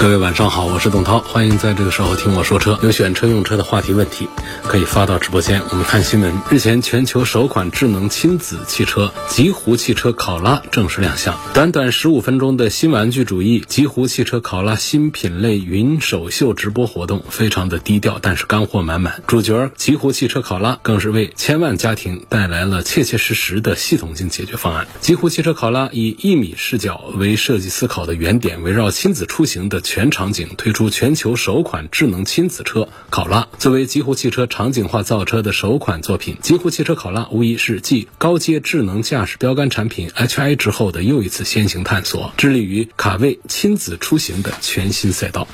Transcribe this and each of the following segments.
各位晚上好，我是董涛，欢迎在这个时候听我说车。有选车用车的话题问题，可以发到直播间。我们看新闻，日前全球首款智能亲子汽车极狐汽车考拉正式亮相。短短十五分钟的新玩具主义极狐汽车考拉新品类云首秀直播活动，非常的低调，但是干货满满。主角极狐汽车考拉更是为千万家庭带来了切切实实的系统性解决方案。极狐汽车考拉以一米视角为设计思考的原点，围绕亲子出行的。全场景推出全球首款智能亲子车考拉，作为极狐汽车场景化造车的首款作品，极狐汽车考拉无疑是继高阶智能驾驶标杆产品 HI 之后的又一次先行探索，致力于卡位亲子出行的全新赛道。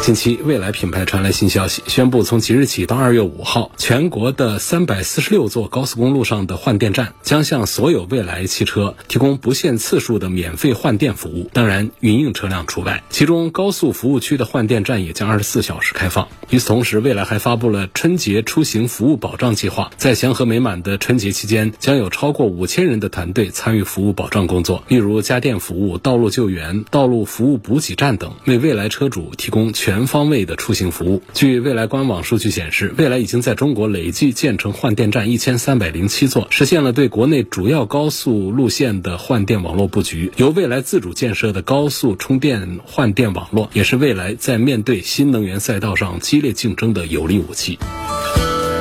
近期，蔚来品牌传来新消息，宣布从即日起到二月五号，全国的三百四十六座高速公路上的换电站将向所有蔚来汽车提供不限次数的免费换电服务，当然，营运车辆除外。其中，高速服务区的换电站也将二十四小时开放。与此同时，蔚来还发布了春节出行服务保障计划，在祥和美满的春节期间，将有超过五千人的团队参与服务保障工作，例如家电服务、道路救援、道路服务补给站等，为蔚来车主提供全。全方位的出行服务。据未来官网数据显示，未来已经在中国累计建成换电站一千三百零七座，实现了对国内主要高速路线的换电网络布局。由未来自主建设的高速充电换电网络，也是未来在面对新能源赛道上激烈竞争的有力武器。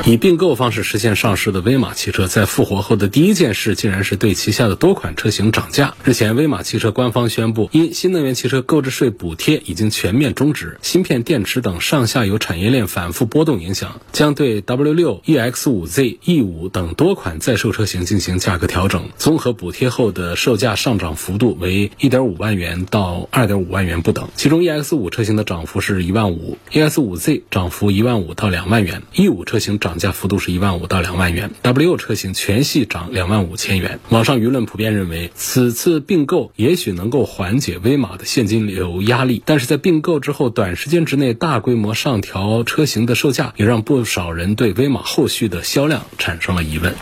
以并购方式实现上市的威马汽车，在复活后的第一件事，竟然是对旗下的多款车型涨价。日前，威马汽车官方宣布，因新能源汽车购置税补贴已经全面终止，芯片、电池等上下游产业链反复波动影响，将对 W 六、EX 五 Z、E 五等多款在售车型进行价格调整，综合补贴后的售价上涨幅度为一点五万元到二点五万元不等。其中，EX 五车型的涨幅是一万五，EX 五 Z 涨幅一万五到两万元，E 五车型涨。价幅度是一万五到两万元，W 车型全系涨两万五千元。网上舆论普遍认为，此次并购也许能够缓解威马的现金流压力，但是在并购之后短时间之内大规模上调车型的售价，也让不少人对威马后续的销量产生了疑问。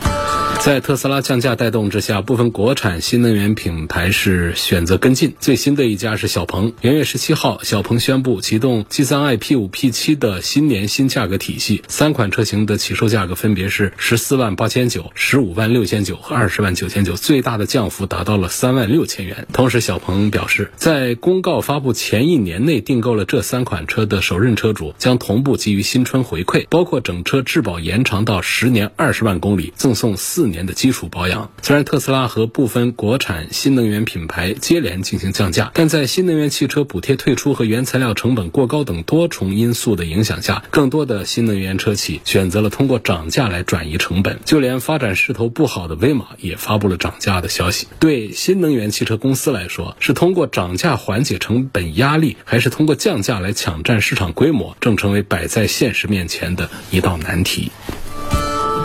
在特斯拉降价带动之下，部分国产新能源品牌是选择跟进。最新的一家是小鹏。元月十七号，小鹏宣布启动 G3i P5 P7 的新年新价格体系，三款车型的起售价格分别是十四万八千九、十五万六千九和二十万九千九，最大的降幅达到了三万六千元。同时，小鹏表示，在公告发布前一年内订购了这三款车的首任车主将同步给予新春回馈，包括整车质保延长到十年二十万公里，赠送四。年的基础保养。虽然特斯拉和部分国产新能源品牌接连进行降价，但在新能源汽车补贴退出和原材料成本过高等多重因素的影响下，更多的新能源车企选择了通过涨价来转移成本。就连发展势头不好的威马也发布了涨价的消息。对新能源汽车公司来说，是通过涨价缓解成本压力，还是通过降价来抢占市场规模，正成为摆在现实面前的一道难题。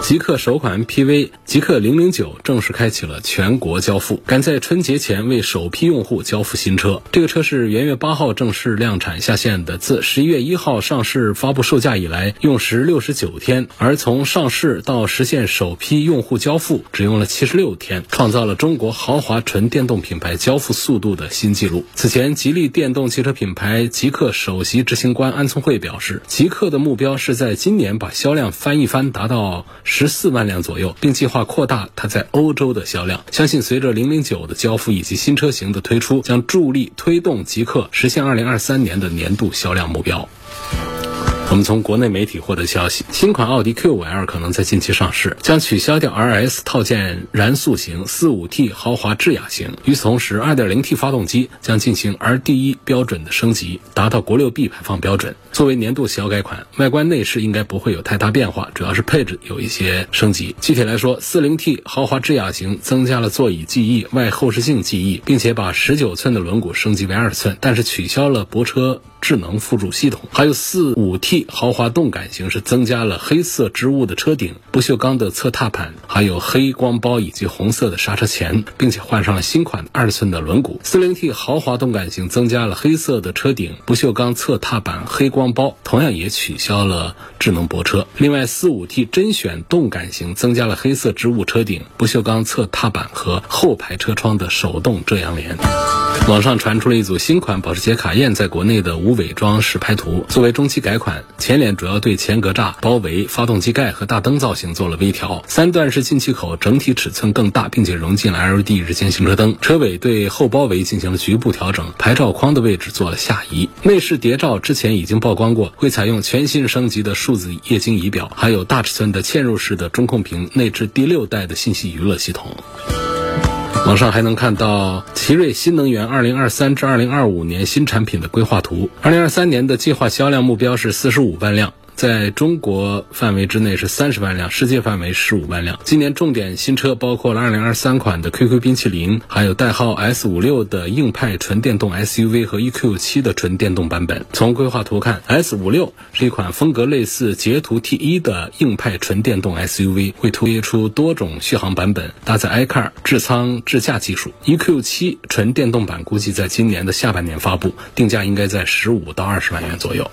极客首款 MPV 极客零零九正式开启了全国交付，赶在春节前为首批用户交付新车。这个车是元月八号正式量产下线的，自十一月一号上市发布售价以来，用时六十九天，而从上市到实现首批用户交付，只用了七十六天，创造了中国豪华纯电动品牌交付速度的新纪录。此前，吉利电动汽车品牌极客首席执行官安聪慧表示，极客的目标是在今年把销量翻一番，达到。十四万辆左右，并计划扩大它在欧洲的销量。相信随着零零九的交付以及新车型的推出，将助力推动极客实现二零二三年的年度销量目标。我们从国内媒体获得消息，新款奥迪 Q5L 可能在近期上市，将取消掉 RS 套件燃速型四五 T 豪华智雅型。与此同时，2.0T 发动机将进行 RDE 标准的升级，达到国六 B 排放标准。作为年度小改款，外观内饰应该不会有太大变化，主要是配置有一些升级。具体来说，40T 豪华智雅型增加了座椅记忆、外后视镜记忆，并且把19寸的轮毂升级为2寸，但是取消了泊车。智能辅助系统，还有四五 T 豪华动感型是增加了黑色织物的车顶、不锈钢的侧踏板，还有黑光包以及红色的刹车钳，并且换上了新款二寸的轮毂。四零 T 豪华动感型增加了黑色的车顶、不锈钢侧踏板、黑光包，同样也取消了智能泊车。另外，四五 T 甄选动感型增加了黑色织物车顶、不锈钢侧踏板和后排车窗的手动遮阳帘。网上传出了一组新款保时捷卡宴在国内的无伪装实拍图。作为中期改款，前脸主要对前格栅、包围、发动机盖和大灯造型做了微调，三段式进气口整体尺寸更大，并且融进了 LED 日间行车灯。车尾对后包围进行了局部调整，牌照框的位置做了下移。内饰谍照之前已经曝曝光过，会采用全新升级的数字液晶仪表，还有大尺寸的嵌入式的中控屏，内置第六代的信息娱乐系统。网上还能看到奇瑞新能源二零二三至二零二五年新产品的规划图。二零二三年的计划销量目标是四十五万辆。在中国范围之内是三十万辆，世界范围十五万辆。今年重点新车包括了二零二三款的 QQ 冰淇淋，还有代号 S 五六的硬派纯电动 SUV 和 EQ 七的纯电动版本。从规划图看，S 五六是一款风格类似捷途 T 一的硬派纯电动 SUV，会推出多种续航版本，搭载 iCar 智舱智驾技术。EQ 七纯电动版估计在今年的下半年发布，定价应该在十五到二十万元左右。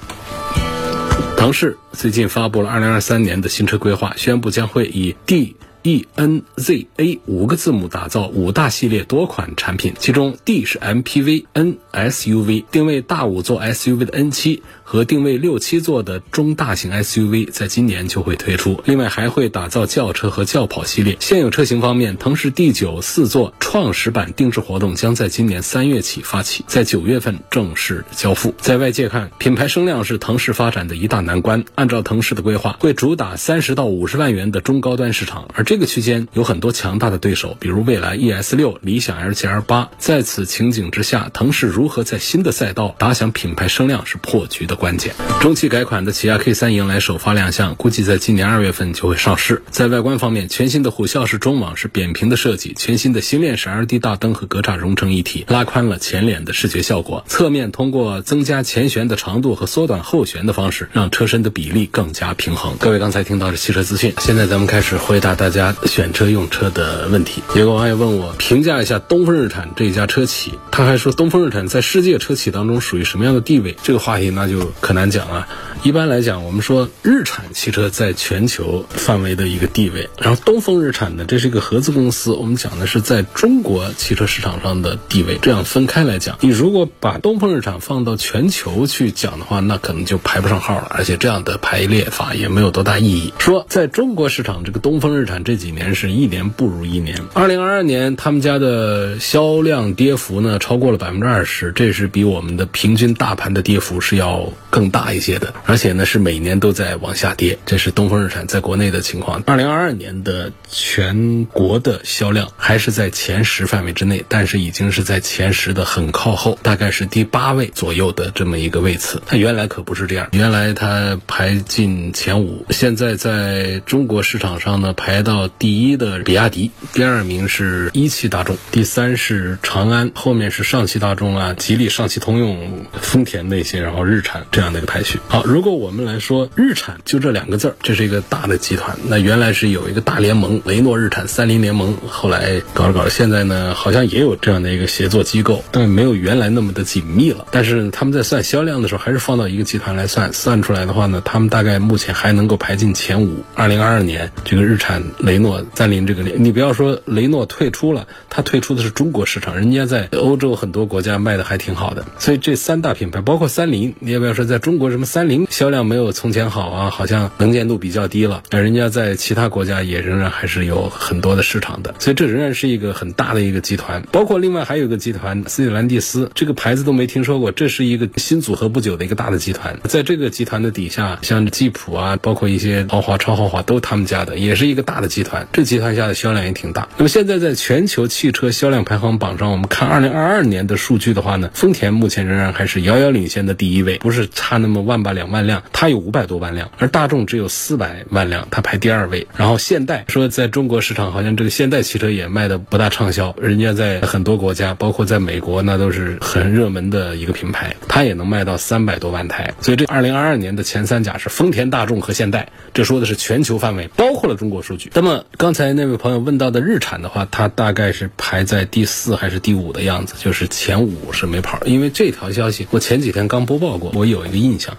腾势最近发布了2023年的新车规划，宣布将会以 D E N Z A 五个字母打造五大系列多款产品，其中 D 是 MPV，N SUV，定位大五座 SUV 的 N 七。和定位六七座的中大型 SUV，在今年就会推出。另外还会打造轿车和轿跑系列。现有车型方面，腾势 D9 四座创始版定制活动将在今年三月起发起，在九月份正式交付。在外界看，品牌声量是腾势发展的一大难关。按照腾势的规划，会主打三十到五十万元的中高端市场，而这这个区间有很多强大的对手，比如蔚来 ES 六、理想 L7、L8。在此情景之下，腾势如何在新的赛道打响品牌声量，是破局的。关键中期改款的起亚 K 三迎来首发亮相，估计在今年二月份就会上市。在外观方面，全新的虎啸式中网是扁平的设计，全新的星链式 LED 大灯和格栅融成一体，拉宽了前脸的视觉效果。侧面通过增加前悬的长度和缩短后悬的方式，让车身的比例更加平衡。各位刚才听到的汽车资讯，现在咱们开始回答大家家选车用车的问题。有个网友问我评价一下东风日产这一家车企，他还说东风日产在世界车企当中属于什么样的地位？这个话题那就。可难讲了！一般来讲，我们说日产汽车在全球范围的一个地位，然后东风日产呢，这是一个合资公司，我们讲的是在中国汽车市场上的地位。这样分开来讲，你如果把东风日产放到全球去讲的话，那可能就排不上号了，而且这样的排列法也没有多大意义。说在中国市场，这个东风日产这几年是一年不如一年。二零二二年，他们家的销量跌幅呢超过了百分之二十，这是比我们的平均大盘的跌幅是要。更大一些的，而且呢是每年都在往下跌，这是东风日产在国内的情况。二零二二年的全国的销量还是在前十范围之内，但是已经是在前十的很靠后，大概是第八位左右的这么一个位次。它原来可不是这样，原来它排进前五，现在在中国市场上呢排到第一的比亚迪，第二名是一汽大众，第三是长安，后面是上汽大众啊、吉利、上汽通用、丰田那些，然后日产。这样的一个排序。好，如果我们来说日产，就这两个字儿，这是一个大的集团。那原来是有一个大联盟，雷诺日产三菱联盟，后来搞着搞着，现在呢好像也有这样的一个协作机构，但没有原来那么的紧密了。但是他们在算销量的时候，还是放到一个集团来算，算出来的话呢，他们大概目前还能够排进前五。二零二二年，这个日产、雷诺、三菱这个，你不要说雷诺退出了，它退出的是中国市场，人家在欧洲很多国家卖的还挺好的。所以这三大品牌，包括三菱，你也不要说。在中国，什么三菱销量没有从前好啊？好像能见度比较低了。那人家在其他国家也仍然还是有很多的市场的，所以这仍然是一个很大的一个集团。包括另外还有一个集团斯里兰蒂斯，这个牌子都没听说过。这是一个新组合不久的一个大的集团。在这个集团的底下，像吉普啊，包括一些豪华、超豪华都他们家的，也是一个大的集。集团，这集团下的销量也挺大。那么现在在全球汽车销量排行榜上，我们看二零二二年的数据的话呢，丰田目前仍然还是遥遥领先的第一位，不是差那么万把两万辆，它有五百多万辆，而大众只有四百万辆，它排第二位。然后现代说在中国市场好像这个现代汽车也卖的不大畅销，人家在很多国家，包括在美国，那都是很热门的一个品牌，它也能卖到三百多万台。所以这二零二二年的前三甲是丰田、大众和现代，这说的是全球范围，包括了中国数据。那么那么刚才那位朋友问到的日产的话，它大概是排在第四还是第五的样子，就是前五是没跑。因为这条消息我前几天刚播报过，我有一个印象。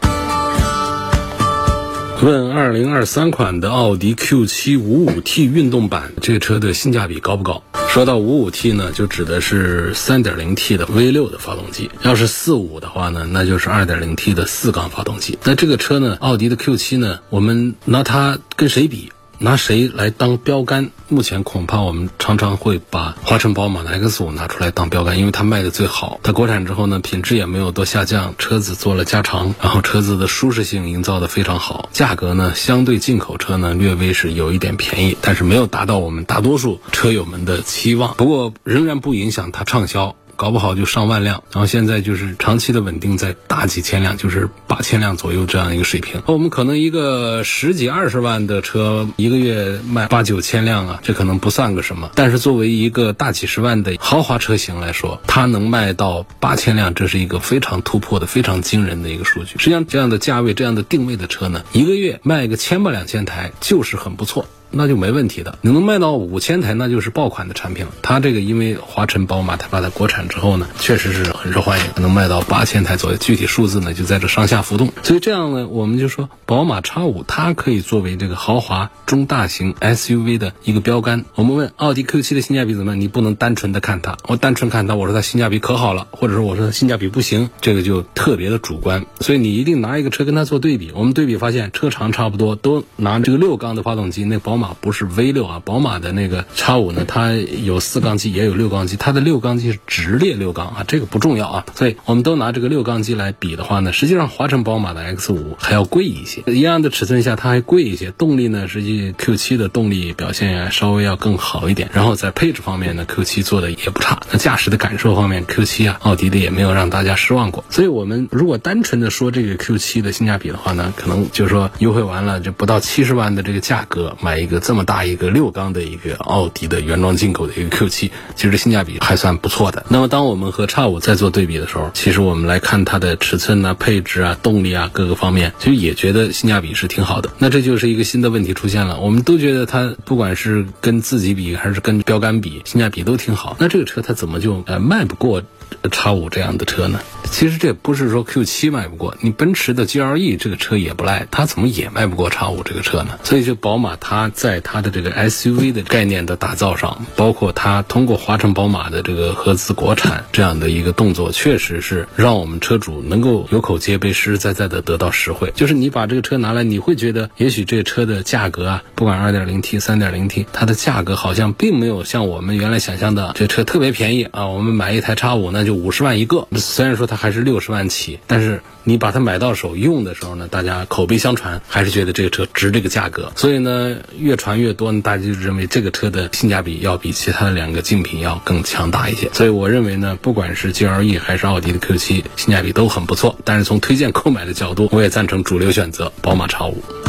问二零二三款的奥迪 Q 七五五 T 运动版这个车的性价比高不高？说到五五 T 呢，就指的是三点零 T 的 V 六的发动机；要是四五的话呢，那就是二点零 T 的四缸发动机。那这个车呢，奥迪的 Q 七呢，我们拿它跟谁比？拿谁来当标杆？目前恐怕我们常常会把华晨宝马的 X 五拿出来当标杆，因为它卖的最好。它国产之后呢，品质也没有多下降，车子做了加长，然后车子的舒适性营造的非常好，价格呢相对进口车呢略微是有一点便宜，但是没有达到我们大多数车友们的期望。不过仍然不影响它畅销。搞不好就上万辆，然后现在就是长期的稳定在大几千辆，就是八千辆左右这样一个水平。我们可能一个十几二十万的车，一个月卖八九千辆啊，这可能不算个什么。但是作为一个大几十万的豪华车型来说，它能卖到八千辆，这是一个非常突破的、非常惊人的一个数据。实际上，这样的价位、这样的定位的车呢，一个月卖个千把两千台就是很不错。那就没问题的，你能卖到五千台，那就是爆款的产品了。它这个因为华晨宝马，它把它国产之后呢，确实是很受欢迎，能卖到八千台左右。具体数字呢，就在这上下浮动。所以这样呢，我们就说宝马 X 五它可以作为这个豪华中大型 SUV 的一个标杆。我们问奥迪 Q 七的性价比怎么样？你不能单纯的看它，我单纯看它，我说它性价比可好了，或者说我说它性价比不行，这个就特别的主观。所以你一定拿一个车跟它做对比。我们对比发现，车长差不多，都拿这个六缸的发动机，那宝马不是 V 六啊，宝马的那个叉五呢，它有四缸机，也有六缸机，它的六缸机是直列六缸啊，这个不重要啊。所以我们都拿这个六缸机来比的话呢，实际上华晨宝马的 X 五还要贵一些，一样的尺寸下它还贵一些。动力呢，实际 Q 七的动力表现稍微要更好一点，然后在配置方面呢，Q 七做的也不差。那驾驶的感受方面，Q 七啊，奥迪的也没有让大家失望过。所以我们如果单纯的说这个 Q 七的性价比的话呢，可能就是说优惠完了就不到七十万的这个价格买一一个这么大一个。六缸的一个奥迪的原装进口的一个 Q 七，其实性价比还算不错的。那么当我们和叉五在做对比的时候，其实我们来看它的尺寸啊、配置啊、动力啊各个方面，其实也觉得性价比是挺好的。那这就是一个新的问题出现了，我们都觉得它不管是跟自己比还是跟标杆比，性价比都挺好。那这个车它怎么就呃卖不过？叉五这样的车呢，其实这不是说 Q 七卖不过，你奔驰的 GLE 这个车也不赖，它怎么也卖不过叉五这个车呢？所以就宝马它在它的这个 SUV 的概念的打造上，包括它通过华晨宝马的这个合资国产这样的一个动作，确实是让我们车主能够有口皆碑、实实在在的得到实惠。就是你把这个车拿来，你会觉得也许这个车的价格啊，不管 2.0T、3.0T，它的价格好像并没有像我们原来想象的这车特别便宜啊。我们买一台叉五呢。那就五十万一个，虽然说它还是六十万起，但是你把它买到手用的时候呢，大家口碑相传，还是觉得这个车值这个价格。所以呢，越传越多呢，大家就认为这个车的性价比要比其他的两个竞品要更强大一些。所以我认为呢，不管是 GLE 还是奥迪的 Q7，性价比都很不错。但是从推荐购买的角度，我也赞成主流选择宝马 X5。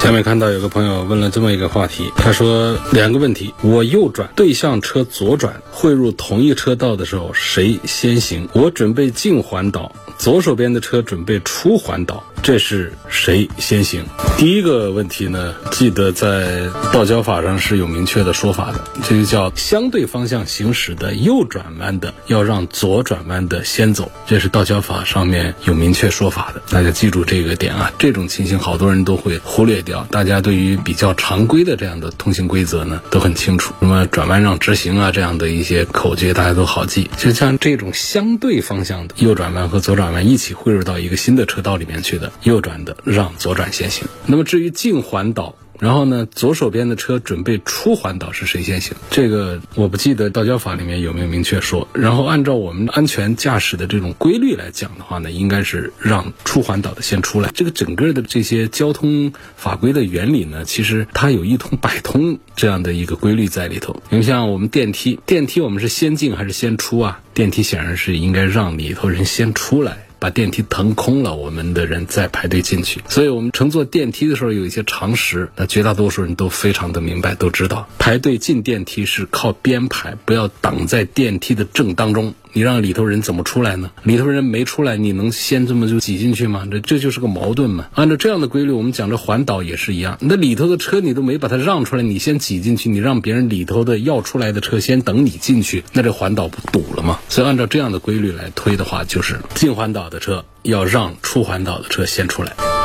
下面看到有个朋友问了这么一个话题，他说两个问题：我右转，对向车左转，汇入同一车道的时候，谁先行？我准备进环岛，左手边的车准备出环岛。这是谁先行？第一个问题呢？记得在道交法上是有明确的说法的，这就叫相对方向行驶的右转弯的要让左转弯的先走，这是道交法上面有明确说法的。大家记住这个点啊！这种情形好多人都会忽略掉，大家对于比较常规的这样的通行规则呢都很清楚。那么转弯让直行啊这样的一些口诀大家都好记。就像这种相对方向的右转弯和左转弯一起汇入到一个新的车道里面去的。右转的让左转先行。那么至于进环岛，然后呢，左手边的车准备出环岛是谁先行？这个我不记得道交法里面有没有明确说。然后按照我们安全驾驶的这种规律来讲的话呢，应该是让出环岛的先出来。这个整个的这些交通法规的原理呢，其实它有一通百通这样的一个规律在里头。你像我们电梯，电梯我们是先进还是先出啊？电梯显然是应该让里头人先出来。把电梯腾空了，我们的人再排队进去。所以，我们乘坐电梯的时候有一些常识，那绝大多数人都非常的明白，都知道排队进电梯是靠边排，不要挡在电梯的正当中。你让里头人怎么出来呢？里头人没出来，你能先这么就挤进去吗？这这就是个矛盾嘛。按照这样的规律，我们讲这环岛也是一样。那里头的车你都没把它让出来，你先挤进去，你让别人里头的要出来的车先等你进去，那这环岛不堵了吗？所以按照这样的规律来推的话，就是进环岛的车要让出环岛的车先出来。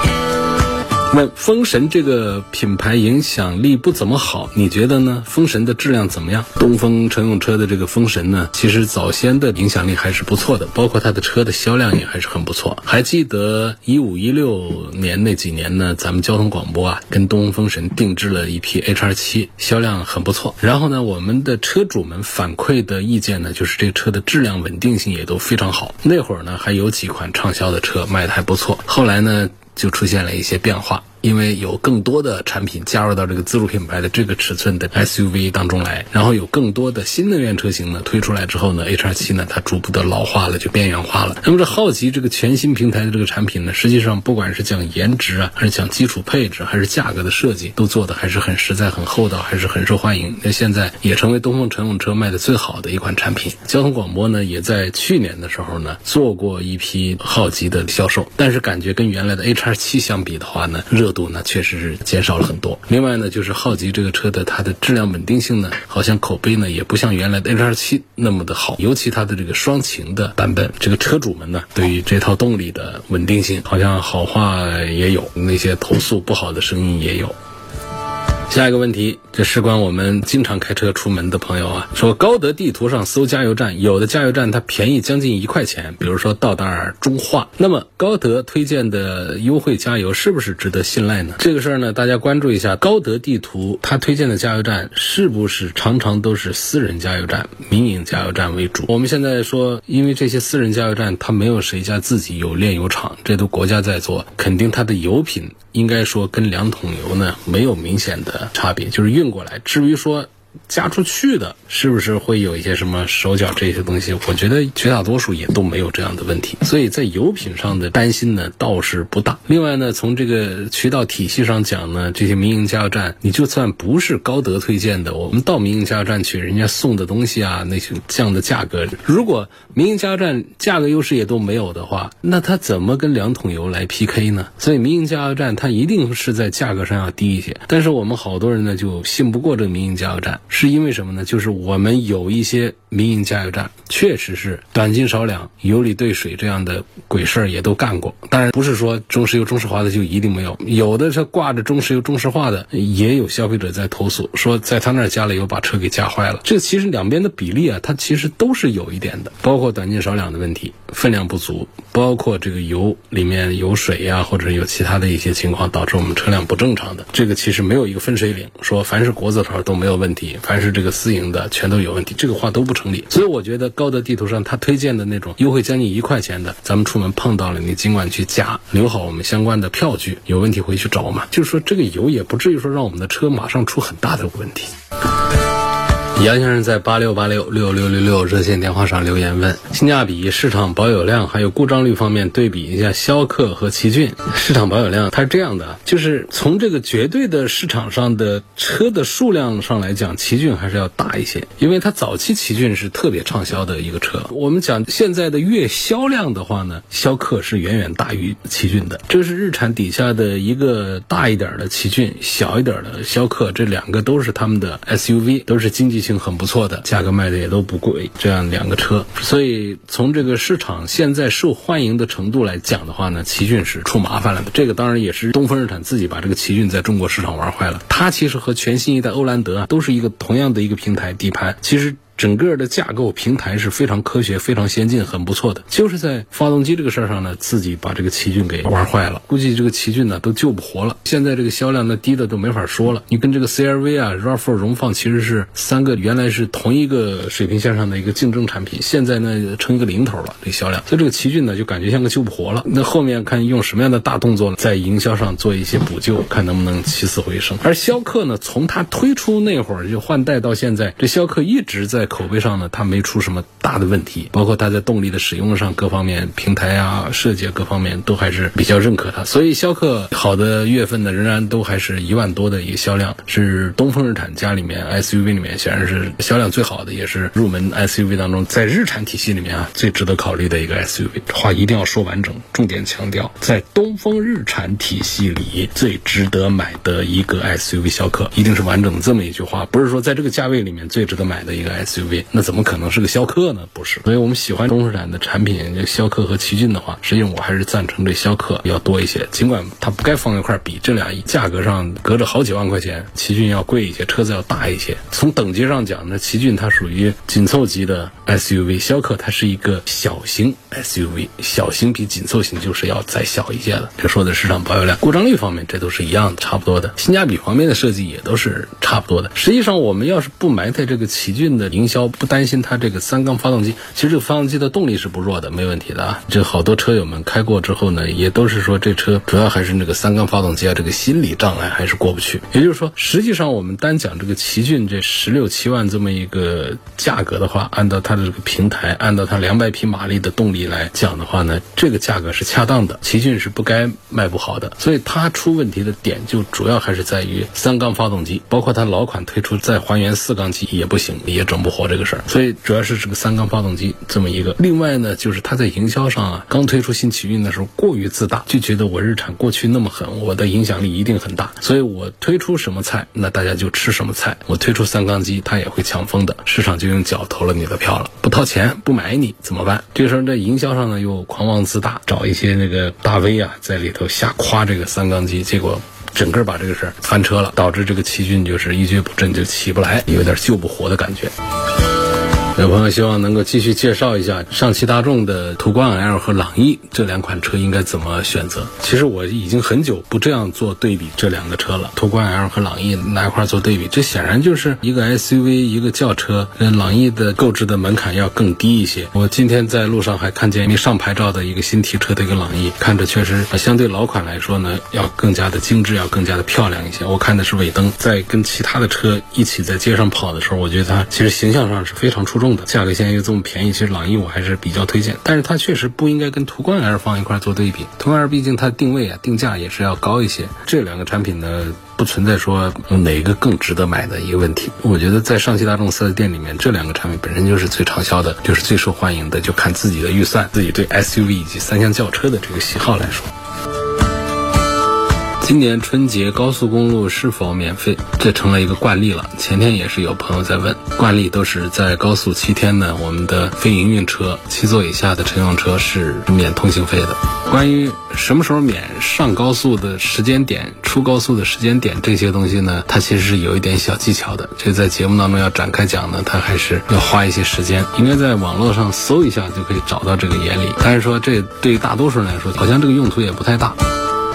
问风神这个品牌影响力不怎么好，你觉得呢？风神的质量怎么样？东风乘用车的这个风神呢，其实早先的影响力还是不错的，包括它的车的销量也还是很不错。还记得一五一六年那几年呢，咱们交通广播啊，跟东风神定制了一批 H 二七，销量很不错。然后呢，我们的车主们反馈的意见呢，就是这车的质量稳定性也都非常好。那会儿呢，还有几款畅销的车卖的还不错。后来呢？就出现了一些变化，因为有更多的产品加入到这个自主品牌的这个尺寸的 SUV 当中来，然后有更多的新能源车型呢推出来之后呢，H2 7呢它逐步的老化了，就边缘化了。那么这好奇这个全新平台的这个产品呢，实际上不管是讲颜值啊，还是讲基础配置，还是价格的设计，都做的还是很实在、很厚道，还是很受欢迎。那现在也成为东风乘用车卖的最好的一款产品。交通广播呢，也在去年的时候呢做过一批好奇的销售，但是感觉跟原来的 H R 七相比的话呢，热度呢确实是减少了很多。另外呢，就是浩吉这个车的它的质量稳定性呢，好像口碑呢也不像原来的 H 二七那么的好。尤其它的这个双擎的版本，这个车主们呢对于这套动力的稳定性，好像好话也有，那些投诉不好的声音也有。下一个问题，这事关我们经常开车出门的朋友啊，说高德地图上搜加油站，有的加油站它便宜将近一块钱，比如说到达尔中化。那么高德推荐的优惠加油是不是值得信赖呢？这个事儿呢，大家关注一下高德地图，它推荐的加油站是不是常常都是私人加油站、民营加油站为主？我们现在说，因为这些私人加油站它没有谁家自己有炼油厂，这都国家在做，肯定它的油品应该说跟两桶油呢没有明显的。差别就是运过来。至于说。加出去的，是不是会有一些什么手脚这些东西？我觉得绝大多数也都没有这样的问题，所以在油品上的担心呢倒是不大。另外呢，从这个渠道体系上讲呢，这些民营加油站，你就算不是高德推荐的，我们到民营加油站去，人家送的东西啊，那些这样的价格，如果民营加油站价格优势也都没有的话，那它怎么跟两桶油来 PK 呢？所以民营加油站它一定是在价格上要低一些。但是我们好多人呢就信不过这个民营加油站。是因为什么呢？就是我们有一些民营加油站，确实是短斤少两、油里兑水这样的鬼事儿也都干过。当然，不是说中石油、中石化的就一定没有，有的是挂着中石油、中石化的，也有消费者在投诉，说在他那儿加了油，把车给加坏了。这其实两边的比例啊，它其实都是有一点的，包括短斤少两的问题，分量不足，包括这个油里面有水呀，或者有其他的一些情况导致我们车辆不正常的。这个其实没有一个分水岭，说凡是国字头都没有问题。凡是这个私营的，全都有问题，这个话都不成所以我觉得高德地图上他推荐的那种优惠将近一块钱的，咱们出门碰到了，你尽管去加，留好我们相关的票据，有问题回去找嘛。就是说这个油也不至于说让我们的车马上出很大的问题。杨先生在八六八六六六六六热线电话上留言问：性价比、市场保有量还有故障率方面对比一下逍客和奇骏。市场保有量它是这样的，就是从这个绝对的市场上的车的数量上来讲，奇骏还是要大一些，因为它早期奇骏是特别畅销的一个车。我们讲现在的月销量的话呢，逍客是远远大于奇骏的。这是日产底下的一个大一点的奇骏，小一点的逍客，这两个都是他们的 SUV，都是经济。很不错的，价格卖的也都不贵，这样两个车，所以从这个市场现在受欢迎的程度来讲的话呢，奇骏是出麻烦了的。这个当然也是东风日产自己把这个奇骏在中国市场玩坏了。它其实和全新一代欧蓝德啊都是一个同样的一个平台底盘，其实。整个的架构平台是非常科学、非常先进、很不错的。就是在发动机这个事儿上呢，自己把这个奇骏给玩坏了，估计这个奇骏呢都救不活了。现在这个销量呢低的都没法说了。你跟这个 CRV 啊、RAV4 荣放其实是三个原来是同一个水平线上的一个竞争产品，现在呢成一个零头了，这销量。所以这个奇骏呢就感觉像个救不活了。那后面看用什么样的大动作在营销上做一些补救，看能不能起死回生。而逍客呢，从它推出那会儿就换代到现在，这逍客一直在口碑上呢，它没出什么大的问题，包括它在动力的使用上各方面、平台啊、设计各方面都还是比较认可它。所以逍客好的月份呢，仍然都还是一万多的一个销量，是东风日产家里面 SUV 里面显然是销量最好的，也是入门 SUV 当中在日产体系里面啊最值得考虑的一个 SUV。话一定要说完整，重点强调，在东风日产体系里最值得买的一个 SUV 逍客，一定是完整的这么一句话，不是说在这个价位里面最值得买的一个 SUV，SUV，那怎么可能是个逍客呢？不是。所以我们喜欢中日产的产品，这逍客和奇骏的话，实际上我还是赞成这逍客要多一些，尽管它不该放一块比，这俩价格上隔着好几万块钱，奇骏要贵一些，车子要大一些。从等级上讲呢，奇骏它属于紧凑级的 SUV，逍客它是一个小型 SUV，小型比紧凑型就是要再小一些了。这说的市场保有量、故障率方面，这都是一样的，差不多的。性价比方面的设计也都是差不多的。实际上，我们要是不埋汰这个奇骏的营销，不担心它这个三缸发动机，其实这个发动机的动力是不弱的，没问题的啊。这好多车友们开过之后呢，也都是说这车主要还是那个三缸发动机啊，这个心理障碍还是过不去。也就是说，实际上我们单讲这个奇骏这十六七万这么一个价格的话，按照它的这个平台，按照它两百匹马力的动力来讲的话呢，这个价格是恰当的。奇骏是不该卖不好的，所以它出问题的点就主要还是在于三缸发动机，包括它老款推出再还原四缸机也不行，也整不活这个事儿。所以主要是这个三缸发动机这么一个。另外呢，就是它在营销上啊，刚推出新奇骏的时候过于自大，就觉得我日产过去那么狠，我的影响力一定很大，所以我推出什么菜，那大家就吃什么菜。我推出三缸机，它也会抢风的，市场就用脚投了你的票了，不掏钱不买你怎么办？这个时候在营销上呢又狂妄自大，找一些那个大 V 啊在里头瞎夸这个三缸机，结果。整个把这个事儿翻车了，导致这个奇骏就是一蹶不振，就起不来，有点救不活的感觉。有朋友希望能够继续介绍一下上汽大众的途观 L 和朗逸这两款车应该怎么选择。其实我已经很久不这样做对比这两个车了，途观 L 和朗逸拿一块做对比，这显然就是一个 SUV 一个轿车。嗯，朗逸的购置的门槛要更低一些。我今天在路上还看见没上牌照的一个新提车的一个朗逸，看着确实相对老款来说呢，要更加的精致，要更加的漂亮一些。我看的是尾灯，在跟其他的车一起在街上跑的时候，我觉得它其实形象上是非常出众。价格现在又这么便宜，其实朗逸我还是比较推荐，但是它确实不应该跟途观 L 放一块做对比。途观 L 毕竟它定位啊、定价也是要高一些。这两个产品呢，不存在说哪个更值得买的一个问题。我觉得在上汽大众四 S 店里面，这两个产品本身就是最畅销的，就是最受欢迎的，就看自己的预算、自己对 SUV 以及三厢轿车的这个喜好来说。今年春节高速公路是否免费？这成了一个惯例了。前天也是有朋友在问，惯例都是在高速七天呢，我们的非营运车、七座以下的乘用车是免通行费的。关于什么时候免上高速的时间点、出高速的时间点这些东西呢，它其实是有一点小技巧的。这在节目当中要展开讲呢，它还是要花一些时间。应该在网络上搜一下就可以找到这个原理。但是说这对于大多数人来说，好像这个用途也不太大。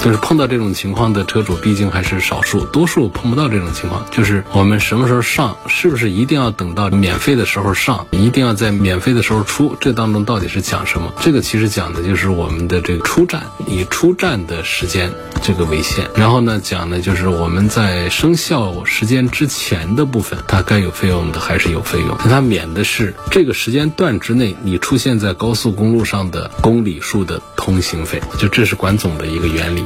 就是碰到这种情况的车主，毕竟还是少数，多数碰不到这种情况。就是我们什么时候上，是不是一定要等到免费的时候上，一定要在免费的时候出？这当中到底是讲什么？这个其实讲的就是我们的这个出站，以出站的时间这个为限。然后呢，讲的就是我们在生效时间之前的部分，它该有费用的还是有费用，它免的是这个时间段之内你出现在高速公路上的公里数的通行费。就这是管总的一个原理。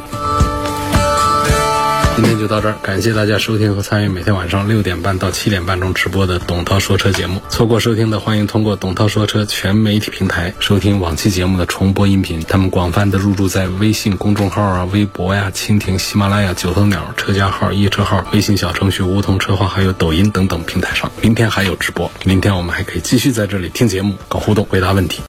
今天就到这儿，感谢大家收听和参与每天晚上六点半到七点半钟直播的董涛说车节目。错过收听的，欢迎通过董涛说车全媒体平台收听往期节目的重播音频。他们广泛的入驻在微信公众号啊、微博呀、蜻蜓、喜马拉雅、九头鸟车家号、一车号、微信小程序梧桐车话，还有抖音等等平台上。明天还有直播，明天我们还可以继续在这里听节目、搞互动、回答问题。